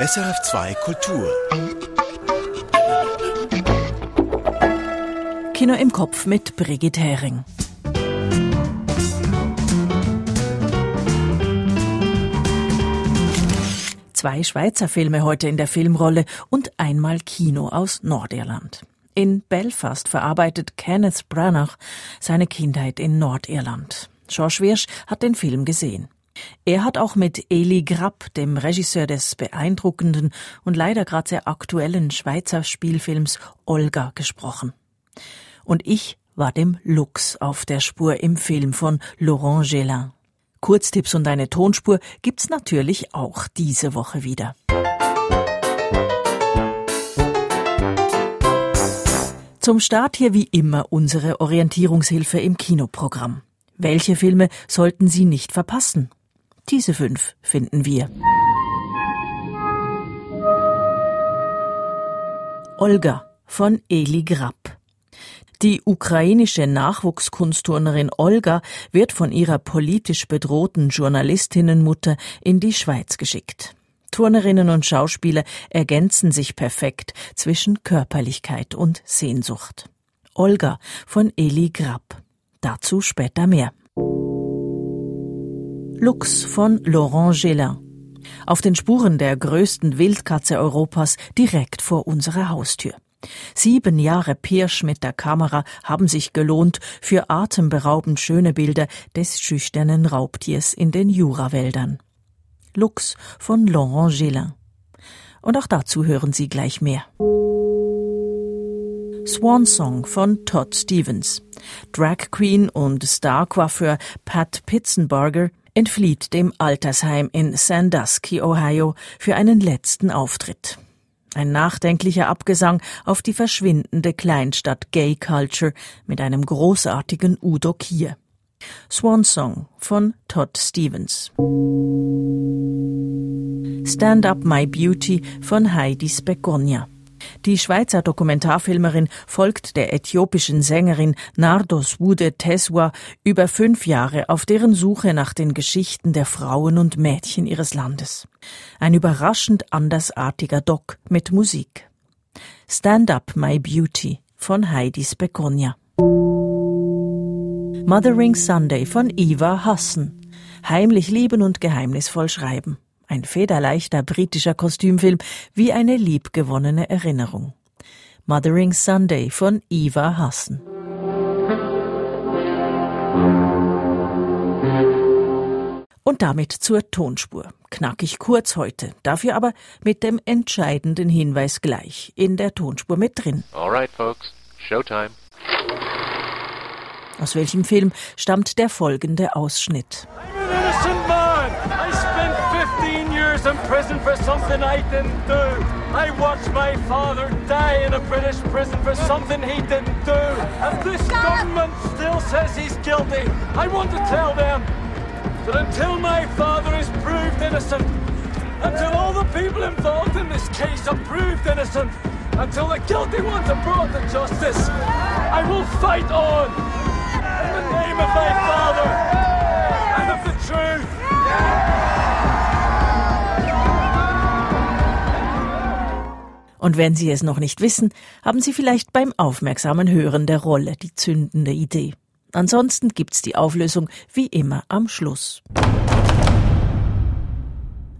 SRF2 Kultur. Kino im Kopf mit Brigitte Hering. Zwei Schweizer Filme heute in der Filmrolle und einmal Kino aus Nordirland. In Belfast verarbeitet Kenneth Branagh seine Kindheit in Nordirland. George Wirsch hat den Film gesehen. Er hat auch mit Eli Grapp, dem Regisseur des beeindruckenden und leider gerade sehr aktuellen Schweizer Spielfilms Olga, gesprochen. Und ich war dem Lux auf der Spur im Film von Laurent Gélin. Kurztipps und eine Tonspur gibt's natürlich auch diese Woche wieder. Zum Start hier wie immer unsere Orientierungshilfe im Kinoprogramm. Welche Filme sollten Sie nicht verpassen? Diese fünf finden wir. Olga von Eli Grapp. Die ukrainische Nachwuchskunstturnerin Olga wird von ihrer politisch bedrohten Journalistinnenmutter in die Schweiz geschickt. Turnerinnen und Schauspieler ergänzen sich perfekt zwischen Körperlichkeit und Sehnsucht. Olga von Eli Grapp. Dazu später mehr. Lux von Laurent Gélin. Auf den Spuren der größten Wildkatze Europas direkt vor unserer Haustür. Sieben Jahre Pirsch mit der Kamera haben sich gelohnt für atemberaubend schöne Bilder des schüchternen Raubtiers in den Jurawäldern. Lux von Laurent Gélin. Und auch dazu hören Sie gleich mehr. Swan Song von Todd Stevens. Drag Queen und Star-Coiffeur Pat Pitzenberger entflieht dem Altersheim in Sandusky, Ohio, für einen letzten Auftritt. Ein nachdenklicher Abgesang auf die verschwindende Kleinstadt Gay Culture mit einem großartigen Udo Kier. Swan Song von Todd Stevens. Stand Up My Beauty von Heidi Spegonia. Die Schweizer Dokumentarfilmerin folgt der äthiopischen Sängerin Nardos Wude Teswa über fünf Jahre auf deren Suche nach den Geschichten der Frauen und Mädchen ihres Landes. Ein überraschend andersartiger Doc mit Musik. Stand Up My Beauty von Heidi Spegonia. Mothering Sunday von Eva Hassen. Heimlich lieben und geheimnisvoll schreiben. Ein federleichter britischer Kostümfilm wie eine liebgewonnene Erinnerung. Mothering Sunday von Eva Hassen. Und damit zur Tonspur. Knackig kurz heute, dafür aber mit dem entscheidenden Hinweis gleich in der Tonspur mit drin. Alright, folks, Showtime. Aus welchem Film stammt der folgende Ausschnitt? Years in prison for something I didn't do. I watched my father die in a British prison for something he didn't do. And this government still says he's guilty. I want to tell them that until my father is proved innocent, until all the people involved in this case are proved innocent, until the guilty ones are brought to justice, I will fight on in the name of my father and of the truth. Und wenn Sie es noch nicht wissen, haben Sie vielleicht beim aufmerksamen Hören der Rolle die zündende Idee. Ansonsten gibt's die Auflösung wie immer am Schluss.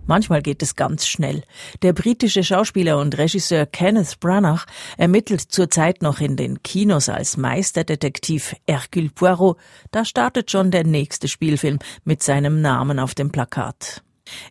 Manchmal geht es ganz schnell. Der britische Schauspieler und Regisseur Kenneth Branagh ermittelt zurzeit noch in den Kinos als Meisterdetektiv Hercule Poirot. Da startet schon der nächste Spielfilm mit seinem Namen auf dem Plakat.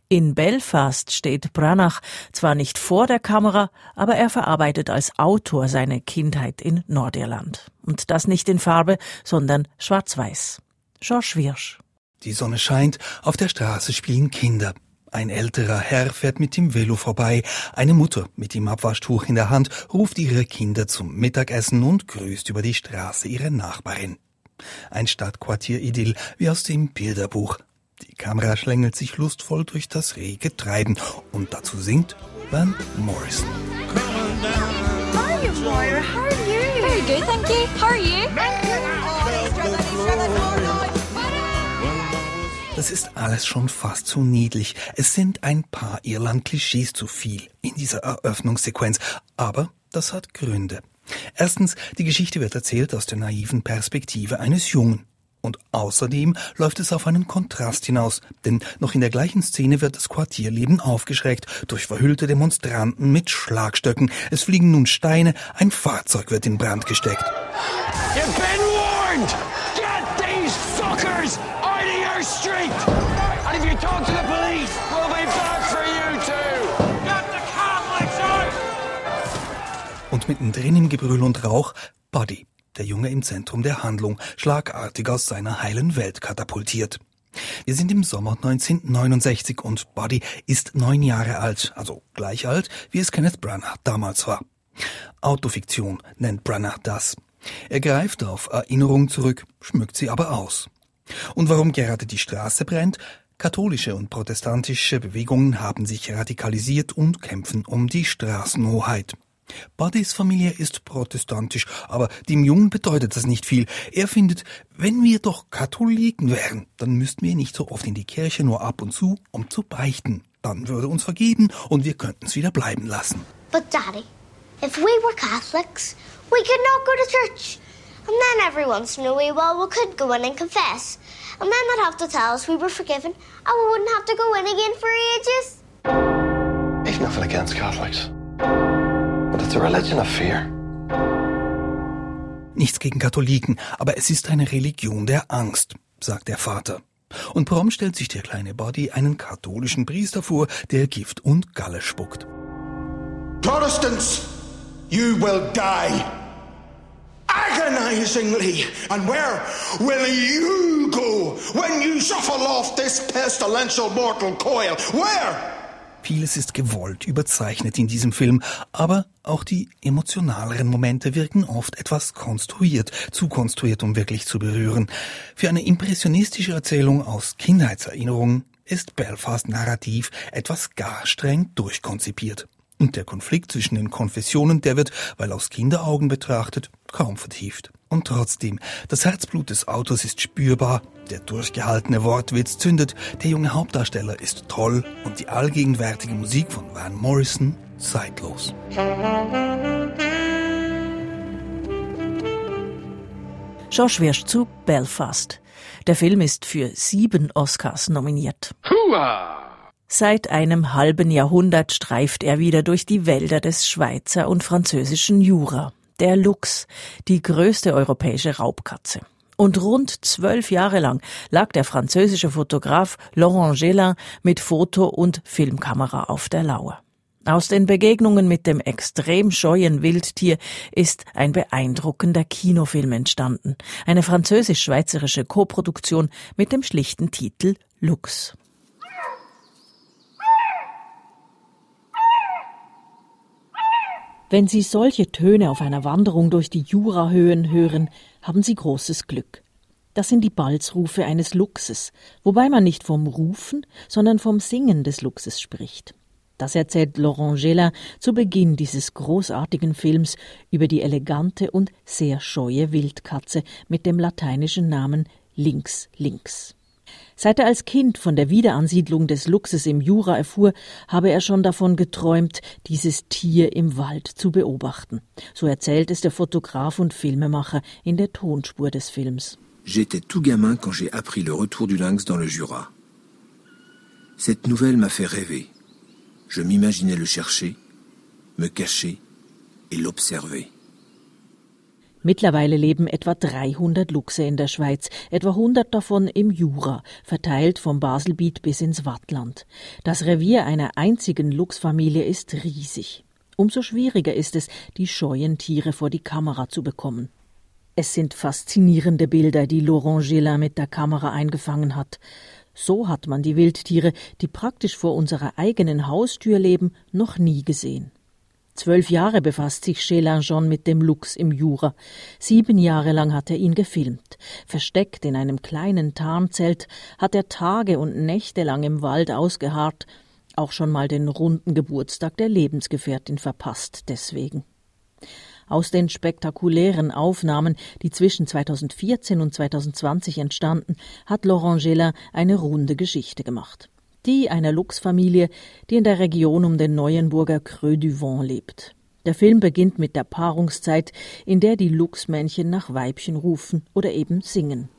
In Belfast steht Branach zwar nicht vor der Kamera, aber er verarbeitet als Autor seine Kindheit in Nordirland. Und das nicht in Farbe, sondern schwarz-weiß. George Wirsch. Die Sonne scheint, auf der Straße spielen Kinder. Ein älterer Herr fährt mit dem Velo vorbei. Eine Mutter mit dem Abwaschtuch in der Hand ruft ihre Kinder zum Mittagessen und grüßt über die Straße ihre Nachbarin. Ein Stadtquartier-Idyll wie aus dem Bilderbuch. Die Kamera schlängelt sich lustvoll durch das rege Treiben und dazu singt Van Morrison. Das ist alles schon fast zu niedlich. Es sind ein paar Irland-Klischees zu viel in dieser Eröffnungssequenz. Aber das hat Gründe. Erstens, die Geschichte wird erzählt aus der naiven Perspektive eines Jungen. Und außerdem läuft es auf einen Kontrast hinaus, denn noch in der gleichen Szene wird das Quartierleben aufgeschreckt durch verhüllte Demonstranten mit Schlagstöcken. Es fliegen nun Steine, ein Fahrzeug wird in Brand gesteckt. You've been warned! Get these fuckers out of your street! And if you talk to the police, we'll be back for you too! Get the Catholics out! Und mittendrin im Gebrüll und Rauch Buddy, der Junge im Zentrum der Handlung, schlagartig aus seiner heilen Welt katapultiert. Wir sind im Sommer 1969 und Buddy ist neun Jahre alt, also gleich alt, wie es Kenneth Branagh damals war. Autofiktion nennt Branagh das. Er greift auf Erinnerungen zurück, schmückt sie aber aus. Und warum gerade die Straße brennt? Katholische und protestantische Bewegungen haben sich radikalisiert und kämpfen um die Straßenhoheit. Buddys Familie ist protestantisch, aber dem Jungen bedeutet das nicht viel. Er findet, wenn wir doch Katholiken wären, dann müssten wir nicht so oft in die Kirche nur ab und zu, um zu beichten. Dann würde uns vergeben und wir könnten es wieder bleiben lassen. But, Daddy, if we were Catholics, we could not go to church. And then every once in a wee while we could go in and confess. And then they'd have to tell us we were forgiven, and we wouldn't have to go in again for ages. I've nothing against Catholics. It's a religion of fear. Nichts gegen Katholiken, aber es ist eine Religion der Angst, sagt der Vater. Und prompt stellt sich der kleine Buddy einen katholischen Priester vor, der Gift und Galle spuckt. Protestants, you will die agonizingly. And where will you go when you shuffle off this pestilential mortal coil? Where? Vieles ist gewollt, überzeichnet in diesem Film, aber auch die emotionaleren Momente wirken oft etwas konstruiert, zu konstruiert, um wirklich zu berühren. Für eine impressionistische Erzählung aus Kindheitserinnerungen ist Belfast narrativ etwas gar streng durchkonzipiert. Und der Konflikt zwischen den Konfessionen, der wird, weil aus Kinderaugen betrachtet, kaum vertieft. Und trotzdem, das Herzblut des Autors ist spürbar, der durchgehaltene Wortwitz zündet, der junge Hauptdarsteller ist toll und die allgegenwärtige Musik von Van Morrison zeitlos. Josh Wirsch zu Belfast. Der Film ist für sieben Oscars nominiert. Seit einem halben Jahrhundert streift er wieder durch die Wälder des Schweizer und französischen Jura. Der Luchs, die größte europäische Raubkatze. Und rund zwölf Jahre lang lag der französische Fotograf Laurent Gélin mit Foto- und Filmkamera auf der Lauer. Aus den Begegnungen mit dem extrem scheuen Wildtier ist ein beeindruckender Kinofilm entstanden. Eine französisch-schweizerische Koproduktion mit dem schlichten Titel Lux. Wenn Sie solche Töne auf einer Wanderung durch die Jurahöhen hören, haben Sie großes Glück. Das sind die Balzrufe eines Luchses, wobei man nicht vom Rufen, sondern vom Singen des Luchses spricht. Das erzählt Laurent Gélin zu Beginn dieses großartigen Films über die elegante und sehr scheue Wildkatze mit dem lateinischen Namen Links Links. Seit er als Kind von der Wiederansiedlung des Luchses im Jura erfuhr, habe er schon davon geträumt, dieses Tier im Wald zu beobachten. So erzählt es der Fotograf und Filmemacher in der Tonspur des Films. J'étais tout gamin quand j'ai appris le retour du lynx dans le Jura. Cette nouvelle m'a fait rêver. Je m'imaginais le chercher, me cacher et l'observer. Mittlerweile leben etwa 300 Luchse in der Schweiz, etwa 100 davon im Jura, verteilt vom Baselbiet bis ins Wattland. Das Revier einer einzigen Luchsfamilie ist riesig. Umso schwieriger ist es, die scheuen Tiere vor die Kamera zu bekommen. Es sind faszinierende Bilder, die Laurent Gélin mit der Kamera eingefangen hat. So hat man die Wildtiere, die praktisch vor unserer eigenen Haustür leben, noch nie gesehen. Zwölf Jahre befasst sich Chelin schon mit dem Luchs im Jura. Sieben Jahre lang hat er ihn gefilmt. Versteckt in einem kleinen Tarnzelt hat er Tage und Nächte lang im Wald ausgeharrt, auch schon mal den runden Geburtstag der Lebensgefährtin verpasst deswegen. Aus den spektakulären Aufnahmen, die zwischen 2014 und 2020 entstanden, hat Laurent Gélin eine runde Geschichte gemacht. Die einer Luchsfamilie, die in der Region um den Neuenburger Creux du Vent lebt. Der Film beginnt mit der Paarungszeit, in der die Luchsmännchen nach Weibchen rufen oder eben singen.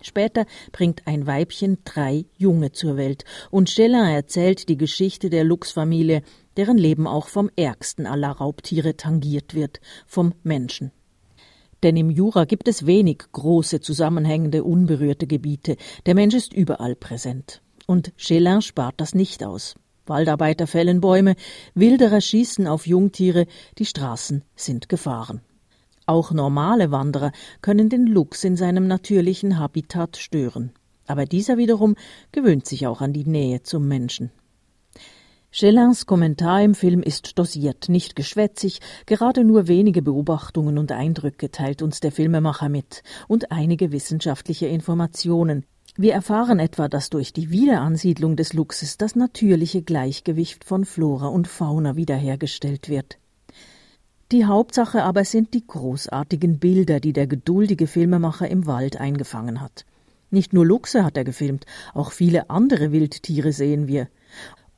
Später bringt ein Weibchen drei Junge zur Welt und Stellin erzählt die Geschichte der Luchsfamilie, deren Leben auch vom ärgsten aller Raubtiere tangiert wird, vom Menschen. Denn im Jura gibt es wenig große, zusammenhängende, unberührte Gebiete. Der Mensch ist überall präsent. Und Chelin spart das nicht aus. Waldarbeiter fällen Bäume, Wilderer schießen auf Jungtiere, die Straßen sind Gefahren. Auch normale Wanderer können den Luchs in seinem natürlichen Habitat stören. Aber dieser wiederum gewöhnt sich auch an die Nähe zum Menschen. Schellins Kommentar im Film ist dosiert, nicht geschwätzig, gerade nur wenige Beobachtungen und Eindrücke teilt uns der Filmemacher mit und einige wissenschaftliche Informationen. Wir erfahren etwa, dass durch die Wiederansiedlung des Luchses das natürliche Gleichgewicht von Flora und Fauna wiederhergestellt wird. Die Hauptsache aber sind die großartigen Bilder, die der geduldige Filmemacher im Wald eingefangen hat. Nicht nur Luchse hat er gefilmt, auch viele andere Wildtiere sehen wir.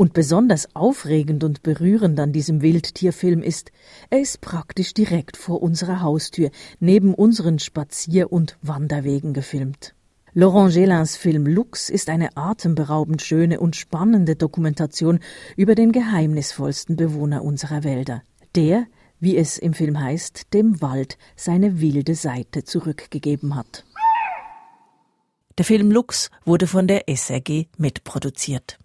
Und besonders aufregend und berührend an diesem Wildtierfilm ist, er ist praktisch direkt vor unserer Haustür, neben unseren Spazier- und Wanderwegen gefilmt. Laurent Gélins Film Lux ist eine atemberaubend schöne und spannende Dokumentation über den geheimnisvollsten Bewohner unserer Wälder. Der, wie es im Film heißt, dem Wald seine wilde Seite zurückgegeben hat. Der Film Lux wurde von der SRG mitproduziert.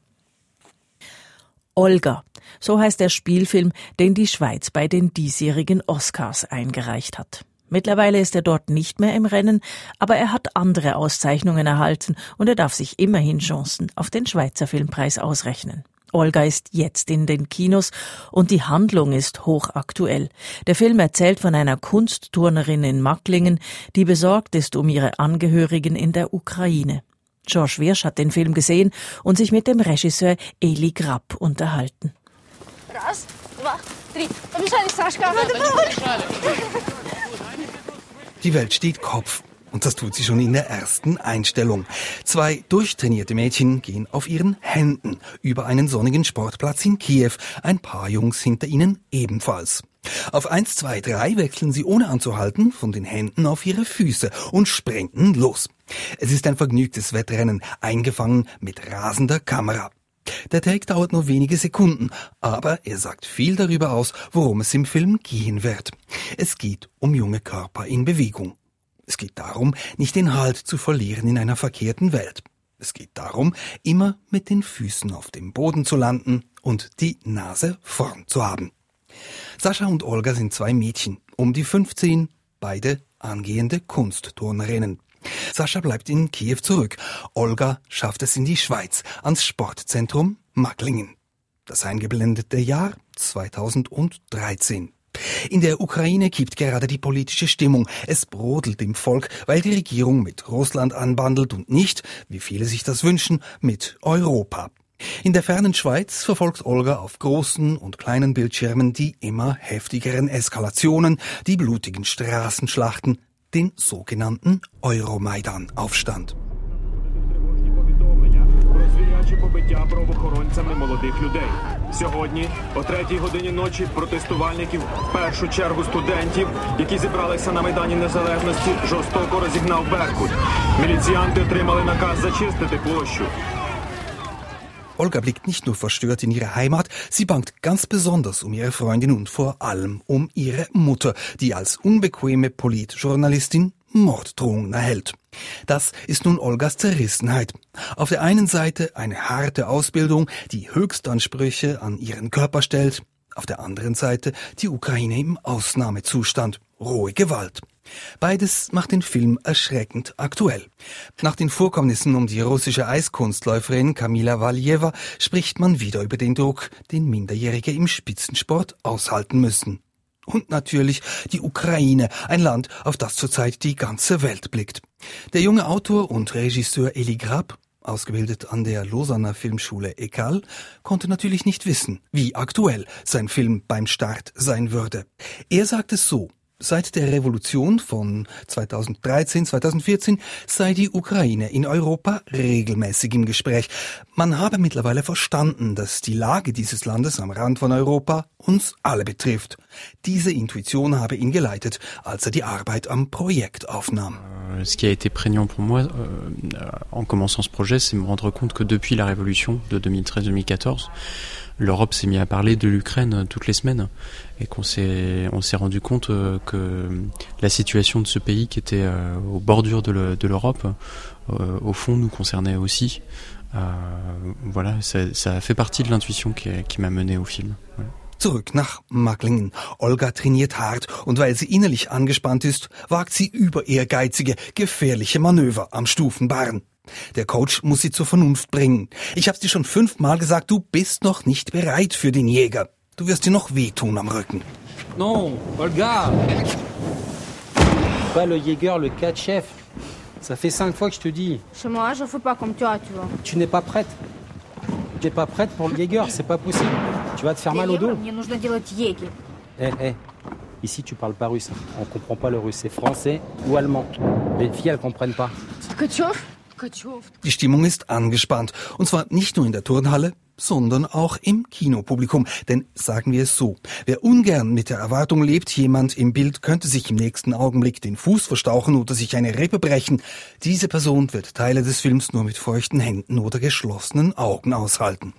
Olga, so heißt der Spielfilm, den die Schweiz bei den diesjährigen Oscars eingereicht hat. Mittlerweile ist er dort nicht mehr im Rennen, aber er hat andere Auszeichnungen erhalten und er darf sich immerhin Chancen auf den Schweizer Filmpreis ausrechnen. Olga ist jetzt in den Kinos und die Handlung ist hochaktuell. Der Film erzählt von einer Kunstturnerin in Macklingen, die besorgt ist um ihre Angehörigen in der Ukraine. George Wirsch hat den Film gesehen und sich mit dem Regisseur Eli Grapp unterhalten. Раз, два, три. Побежали, Сашка. Die Welt steht Kopf. Und das tut sie schon in der ersten Einstellung. Zwei durchtrainierte Mädchen gehen auf ihren Händen über einen sonnigen Sportplatz in Kiew. Ein paar Jungs hinter ihnen ebenfalls. Auf eins, zwei, drei wechseln sie ohne anzuhalten von den Händen auf ihre Füße und sprinten los. Es ist ein vergnügtes Wettrennen, eingefangen mit rasender Kamera. Der Take dauert nur wenige Sekunden, aber er sagt viel darüber aus, worum es im Film gehen wird. Es geht um junge Körper in Bewegung. Es geht darum, nicht den Halt zu verlieren in einer verkehrten Welt. Es geht darum, immer mit den Füßen auf dem Boden zu landen und die Nase vorn zu haben. Sascha und Olga sind zwei Mädchen, um die 15, beide angehende Kunstturnerinnen. Sascha bleibt in Kiew zurück. Olga schafft es in die Schweiz, ans Sportzentrum Macklingen. Das eingeblendete Jahr 2013. In der Ukraine kippt gerade die politische Stimmung. Es brodelt im Volk, weil die Regierung mit Russland anbandelt und nicht, wie viele sich das wünschen, mit Europa. In der fernen Schweiz verfolgt Olga auf großen und kleinen Bildschirmen die immer heftigeren Eskalationen, die blutigen Straßenschlachten, den sogenannten Euromaidan-Aufstand. побиття правоохоронцями молодих людей. Сьогодні, о третій годині ночі, протестувальників, в першу чергу студентів, які зібралися на майдані незалежності, жорстоко розігнав Беркут. Міліціянти отримали наказ зачистити площу. Olga blickt nicht nur verstört in ihre Heimat, sie bangt ganz besonders um ihre Freundin und vor allem um ihre Mutter, die als unbequeme Politjournalistin Morddrohungen erhält. Das ist nun Olgas Zerrissenheit. Auf der einen Seite eine harte Ausbildung, die Höchstansprüche an ihren Körper stellt, auf der anderen Seite die Ukraine im Ausnahmezustand, rohe Gewalt. Beides macht den Film erschreckend aktuell. Nach den Vorkommnissen um die russische Eiskunstläuferin Kamila Valjeva spricht man wieder über den Druck, den Minderjährige im Spitzensport aushalten müssen. Und natürlich die Ukraine, ein Land, auf das zurzeit die ganze Welt blickt. Der junge Autor und Regisseur Eli Grab ausgebildet an der Lausanner Filmschule ECAL, konnte natürlich nicht wissen, wie aktuell sein Film beim Start sein würde. Er sagt es so, Seit der Revolution von 2013, 2014 sei die Ukraine in Europa regelmäßig im Gespräch. Man habe mittlerweile verstanden, dass die Lage dieses Landes am Rand von Europa uns alle betrifft. Diese Intuition habe ihn geleitet, als er die Arbeit am Projekt aufnahm. Euh, ce qui a été prégnant pour moi euh, en commençant ce projet, c'est me rendre compte que depuis la révolution de 2013-2014, l'Europe s'est mis à parler de l'Ukraine toutes les semaines et qu'on s'est on s'est rendu compte euh, que la situation de ce pays qui était aux bordures de l'Europe au fond nous concernait aussi. voilà, ça, fait partie de l'intuition qui, m'a mené au film. Zurück nach Macklingen. Olga trainiert hart und weil sie innerlich angespannt ist, wagt sie über ehrgeizige, gefährliche Manöver am Stufenbarren. Der Coach muss sie zur Vernunft bringen. Ich hab's dir schon fünfmal gesagt, du bist noch nicht bereit für den Jäger. Du wirst dir noch wehtun am Rücken. Non, Olga Pas le Jäger, le quatre chef. Ça fait cinq fois que je te dis. Chez moi, je fais pas comme toi, tu vois. Tu n'es pas prête. Tu n'es pas prête pour le Jäger, c'est pas possible. Tu vas te faire mal au dos. Мне нужно делать егерь. Eh, eh. Ici, tu parles pas russe. On comprend pas le russe. C'est français ou allemand. Les filles, elles comprennent pas. Ткачев Die Stimmung ist angespannt. Und zwar nicht nur in der Turnhalle, sondern auch im Kinopublikum. Denn sagen wir es so, wer ungern mit der Erwartung lebt, jemand im Bild könnte sich im nächsten Augenblick den Fuß verstauchen oder sich eine Rippe brechen, diese Person wird Teile des Films nur mit feuchten Händen oder geschlossenen Augen aushalten.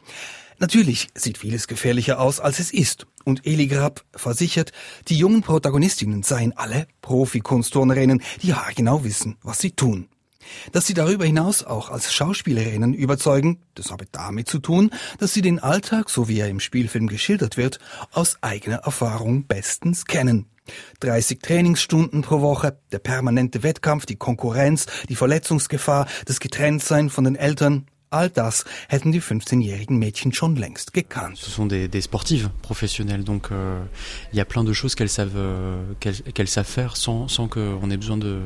Natürlich sieht vieles gefährlicher aus, als es ist. Und Eli Grab versichert, die jungen Protagonistinnen seien alle Profi-Kunstturnerinnen, die haargenau wissen, was sie tun. Dass sie darüber hinaus auch als Schauspielerinnen überzeugen, das habe damit zu tun, dass sie den Alltag, so wie er im Spielfilm geschildert wird, aus eigener Erfahrung bestens kennen. 30 Trainingsstunden pro Woche, der permanente Wettkampf, die Konkurrenz, die Verletzungsgefahr, das Getrenntsein von den Eltern, All das hätten die 15-jährigen Mädchen schon längst gekannt. Ce sont des, des sportives professionnelles, donc euh, il y a plein de choses qu'elles savent, euh, qu'elles qu savent faire sans, sans qu'on ait besoin de,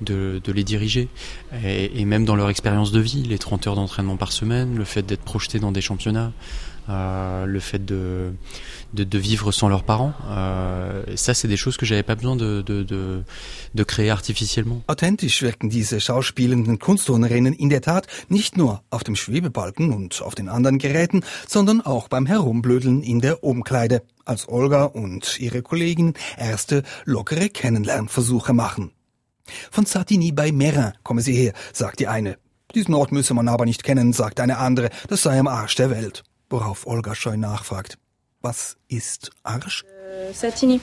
de, de les diriger. Et, et, même dans leur expérience de vie, les 30 heures d'entraînement par semaine, le fait d'être projeté dans des championnats, euh, le fait de, de, de, vivre sans leurs parents. Euh, ça, c'est des choses que j'avais pas besoin de, de, de, de créer artificiellement. Authentisch wirken diese schauspielenden Kunstturnerinnen in der Tat nicht nur auf dem Schwebebalken und auf den anderen Geräten, sondern auch beim Herumblödeln in der Umkleide, als Olga und ihre Kollegin erste lockere Kennenlernversuche machen. Von Satini bei Merin komme sie her, sagt die eine. Diesen Ort müsse man aber nicht kennen, sagt eine andere, das sei am Arsch der Welt. Worauf Olga scheu nachfragt. Was ist Arsch? Euh, Satini,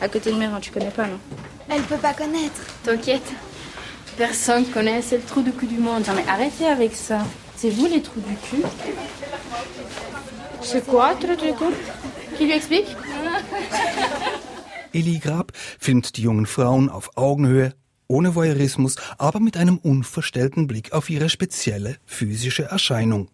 à côté de Mérin, tu connais pas, non Elle peut pas connaître. T'inquiète. Personne connaît, c'est le trou du cul du monde. Non mais arrêtez avec ça. C'est vous les trous du cul C'est quoi, trou du cul Qui lui explique Eli Grab filmt die jungen Frauen auf Augenhöhe, ohne Voyeurismus, aber mit einem unverstellten Blick auf ihre spezielle physische Erscheinung.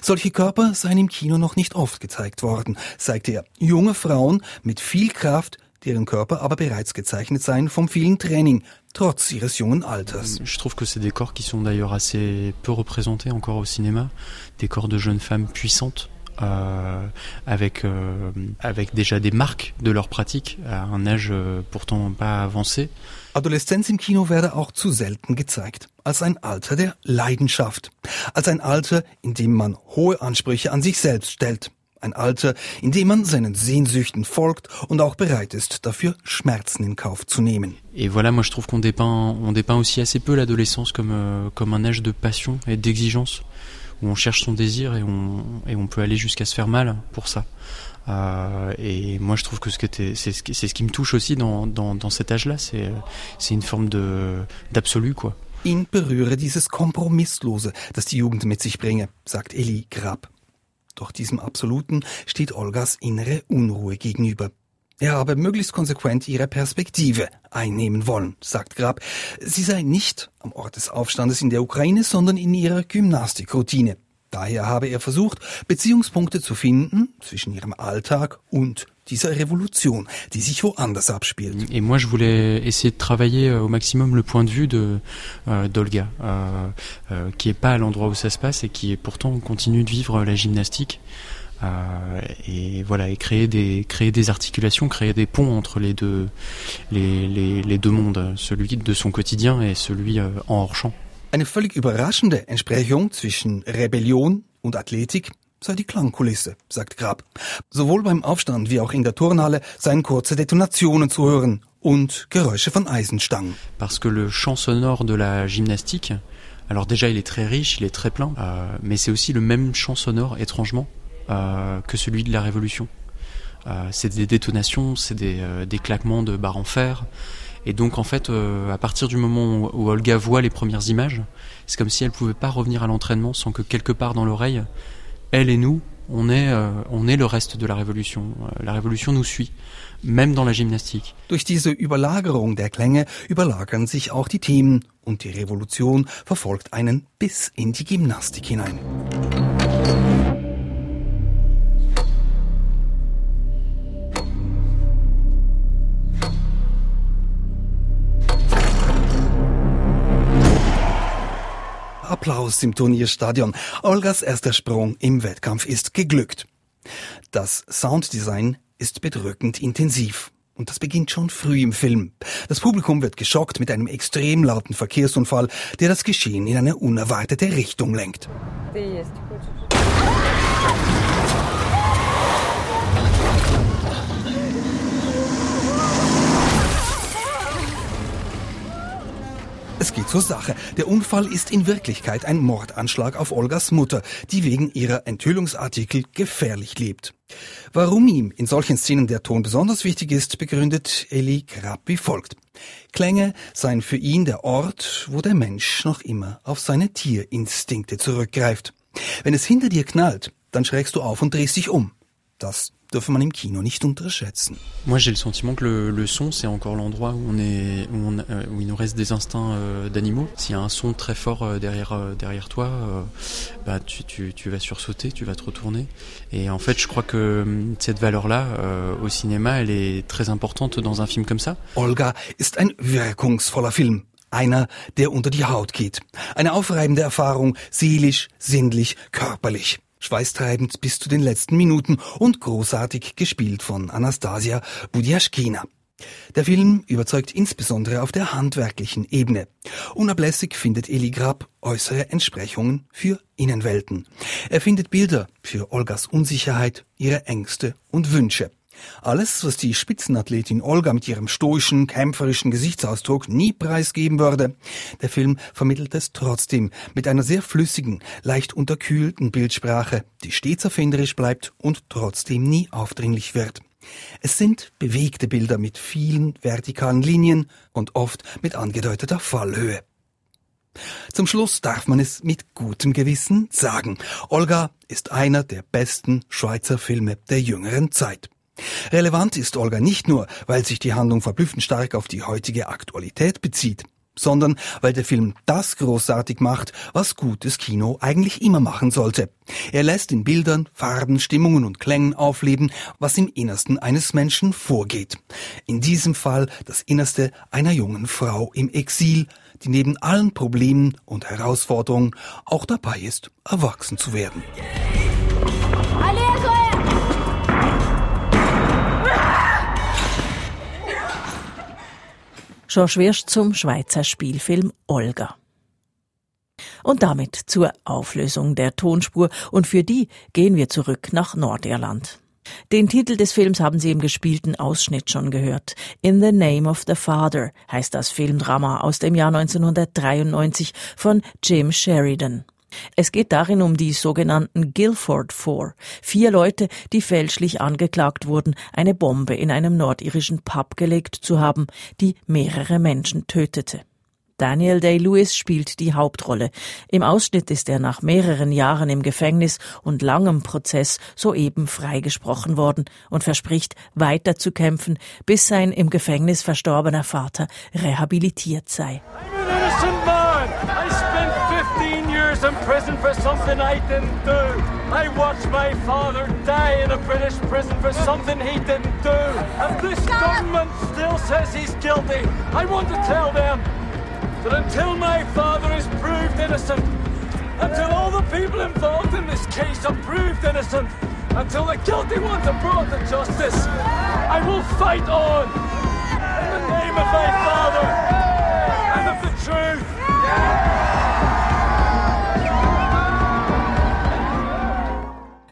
Solche Körper seien im Kino noch nicht oft gezeigt worden, sagte er. Junge Frauen mit viel Kraft, deren Körper aber bereits gezeichnet seien vom vielen Training, trotz ihres jungen Alters. Je trouve que c'est des corps qui sont d'ailleurs assez peu représentés encore au cinéma, des corps de jeunes femmes puissantes. Euh, avec euh, avec déjà des marques de leur pratique à un âge euh, pourtant pas avancé. Adoleszenz im Kino werde auch zu selten gezeigt, als ein Alter der Leidenschaft, als ein Alter, in dem man hohe Ansprüche an sich selbst stellt, ein Alter, in dem man seinen Sehnsüchten folgt und auch bereit ist, dafür Schmerzen in Kauf zu nehmen. Et voilà, moi je trouve qu'on dépeint, on dépeint aussi assez peu l'adolescence comme, euh, comme un âge de passion et d'exigence. où on cherche son désir et on, et on peut aller jusqu'à se faire mal pour ça. Euh, et moi, je trouve que c'est ce, ce qui me touche aussi dans, dans, dans cet âge-là, c'est une forme d'absolu, quoi. Ihn berühre dieses Kompromisslose, das die Jugend mit sich bringe, sagt Eli Grab. Doch diesem Absoluten steht Olgas innere Unruhe gegenüber. Er habe möglichst konsequent ihre Perspektive einnehmen wollen, sagt Grab. Sie sei nicht am Ort des Aufstandes in der Ukraine, sondern in ihrer Gymnastikroutine. Daher habe er versucht, Beziehungspunkte zu finden zwischen ihrem Alltag und dieser Revolution, die sich woanders abspielt. Et moi, je voulais essayer de travailler euh, au maximum le point de vue de euh, d'Olga, euh, euh, qui est pas à l'endroit où ça se passe et qui est pourtant continue de vivre la gymnastique. Euh, et voilà, et créer des créer des articulations, créer des ponts entre les deux les, les, les deux mondes, celui de son quotidien et celui euh, en hors champ. Eine völlig überraschende Entsprechung zwischen Rebellion und Athletik sei die Klangkulisse, sagt Grab. Sowohl beim Aufstand wie auch in der Turnhalle seien kurze Detonationen zu hören und Geräusche von Eisenstangen. Parce que le champ sonore de la gymnastique, alors déjà il est très riche, il est très plein, euh, mais c'est aussi le même champ sonore étrangement euh, que celui de la Révolution. Euh, c'est des détonations, c'est des, euh, des claquements de barres en fer. Et donc en fait, euh, à partir du moment où, Olga voit les premières images, c'est comme si elle pouvait pas revenir à l'entraînement sans que quelque part dans l'oreille, elle et nous, on est, euh, on est le reste de la Révolution. Euh, La Révolution nous suit, même dans la gymnastique. Durch diese Überlagerung der Klänge überlagern sich auch die Themen und die Revolution verfolgt einen bis in die Gymnastik hinein. Applaus im Turnierstadion. Olgas erster Sprung im Wettkampf ist geglückt. Das Sounddesign ist bedrückend intensiv. Und das beginnt schon früh im Film. Das Publikum wird geschockt mit einem extrem lauten Verkehrsunfall, der das Geschehen in eine unerwartete Richtung lenkt. Es geht zur Sache. Der Unfall ist in Wirklichkeit ein Mordanschlag auf Olgas Mutter, die wegen ihrer Enthüllungsartikel gefährlich lebt. Warum ihm in solchen Szenen der Ton besonders wichtig ist, begründet Eli Krapp wie folgt. Klänge seien für ihn der Ort, wo der Mensch noch immer auf seine Tierinstinkte zurückgreift. Wenn es hinter dir knallt, dann schrägst du auf und drehst dich um. Das dürfe man im Kino nicht unterschätzen. Moi, j'ai le sentiment que le, le son, c'est encore l'endroit où on est, où, on, euh, où il nous reste des instincts euh, d'animaux. S'il y a un son très fort euh, derrière, derrière toi, bah, tu, tu, tu vas sursauter, tu vas te retourner. Et en fait, je crois que hum, cette valeur-là, au cinéma, elle est très importante dans un film comme ça. Olga ist ein wirkungsvoller Film. Einer, der unter die Haut geht. Eine aufreibende Erfahrung, seelisch, sinnlich, körperlich. Schweißtreibend bis zu den letzten Minuten und großartig gespielt von Anastasia Budiaschkina. Der Film überzeugt insbesondere auf der handwerklichen Ebene. Unablässig findet Eli Grab äußere Entsprechungen für Innenwelten. Er findet Bilder für Olgas Unsicherheit, ihre Ängste und Wünsche. Alles, was die Spitzenathletin Olga mit ihrem stoischen, kämpferischen Gesichtsausdruck nie preisgeben würde. Der Film vermittelt es trotzdem mit einer sehr flüssigen, leicht unterkühlten Bildsprache, die stets erfinderisch bleibt und trotzdem nie aufdringlich wird. Es sind bewegte Bilder mit vielen vertikalen Linien und oft mit angedeuteter Fallhöhe. Zum Schluss darf man es mit gutem Gewissen sagen. Olga ist einer der besten Schweizer Filme der jüngeren Zeit. Relevant ist Olga nicht nur, weil sich die Handlung verblüffend stark auf die heutige Aktualität bezieht, sondern weil der Film das großartig macht, was gutes Kino eigentlich immer machen sollte. Er lässt in Bildern, Farben, Stimmungen und Klängen aufleben, was im Innersten eines Menschen vorgeht. In diesem Fall das Innerste einer jungen Frau im Exil, die neben allen Problemen und Herausforderungen auch dabei ist, erwachsen zu werden. George Wirsch zum Schweizer Spielfilm Olga. Und damit zur Auflösung der Tonspur und für die gehen wir zurück nach Nordirland. Den Titel des Films haben Sie im gespielten Ausschnitt schon gehört. In the Name of the Father heißt das Filmdrama aus dem Jahr 1993 von Jim Sheridan. Es geht darin um die sogenannten Guilford Four, vier Leute, die fälschlich angeklagt wurden, eine Bombe in einem nordirischen Pub gelegt zu haben, die mehrere Menschen tötete. Daniel Day-Lewis spielt die Hauptrolle. Im Ausschnitt ist er nach mehreren Jahren im Gefängnis und langem Prozess soeben freigesprochen worden und verspricht, weiter zu kämpfen, bis sein im Gefängnis verstorbener Vater rehabilitiert sei. Prison for something I didn't do. I watched my father die in a British prison for something he didn't do. And this government still says he's guilty. I want to tell them that until my father is proved innocent, until all the people involved in this case are proved innocent, until the guilty ones are brought to justice, I will fight on in the name of my father and of the truth.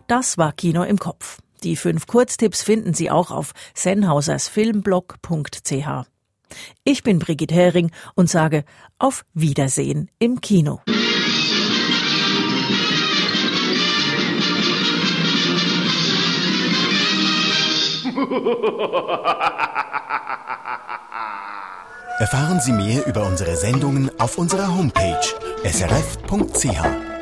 Das war Kino im Kopf. Die fünf Kurztipps finden Sie auch auf sennhausersfilmblog.ch. Ich bin Brigitte Hering und sage auf Wiedersehen im Kino. Erfahren Sie mehr über unsere Sendungen auf unserer Homepage srf.ch.